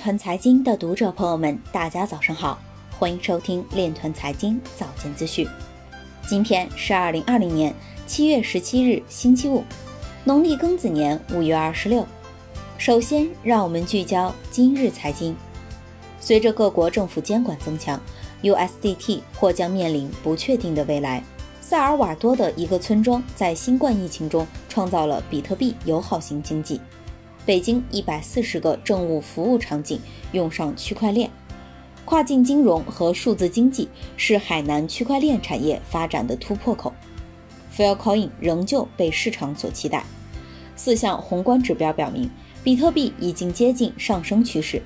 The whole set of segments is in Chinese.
团财经的读者朋友们，大家早上好，欢迎收听链团财经早间资讯。今天是二零二零年七月十七日，星期五，农历庚子年五月二十六。首先，让我们聚焦今日财经。随着各国政府监管增强，USDT 或将面临不确定的未来。萨尔瓦多的一个村庄在新冠疫情中创造了比特币友好型经济。北京一百四十个政务服务场景用上区块链，跨境金融和数字经济是海南区块链产业发展的突破口。Filecoin 仍旧被市场所期待。四项宏观指标表明，比特币已经接近上升趋势。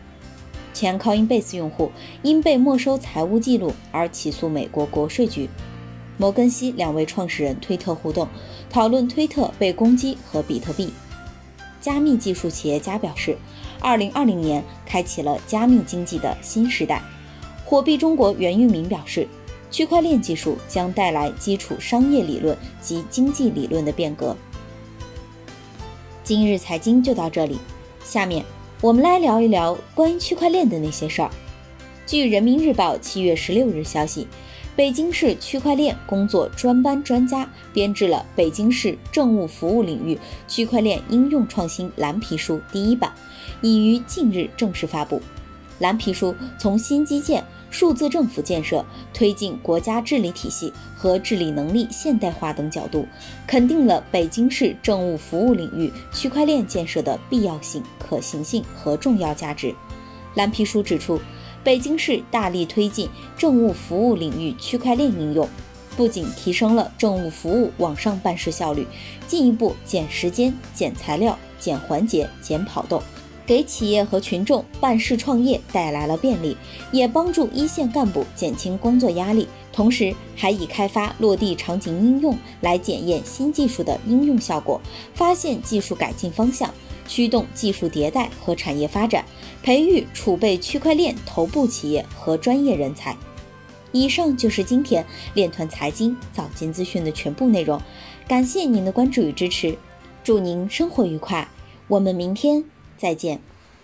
前 Coinbase 用户因被没收财务记录而起诉美国国税局。摩根西两位创始人推特互动，讨论推特被攻击和比特币。加密技术企业家表示，二零二零年开启了加密经济的新时代。火币中国袁玉明表示，区块链技术将带来基础商业理论及经济理论的变革。今日财经就到这里，下面我们来聊一聊关于区块链的那些事儿。据人民日报七月十六日消息。北京市区块链工作专班专家编制了《北京市政务服务领域区块链应用创新蓝皮书》第一版，已于近日正式发布。蓝皮书从新基建、数字政府建设、推进国家治理体系和治理能力现代化等角度，肯定了北京市政务服务领域区块链建设的必要性、可行性和重要价值。蓝皮书指出。北京市大力推进政务服务领域区块链应用，不仅提升了政务服务网上办事效率，进一步减时间、减材料、减环节、减跑动，给企业和群众办事创业带来了便利，也帮助一线干部减轻工作压力。同时，还以开发落地场景应用来检验新技术的应用效果，发现技术改进方向。驱动技术迭代和产业发展，培育储备区块链头部企业和专业人才。以上就是今天链团财经早间资讯的全部内容，感谢您的关注与支持，祝您生活愉快，我们明天再见。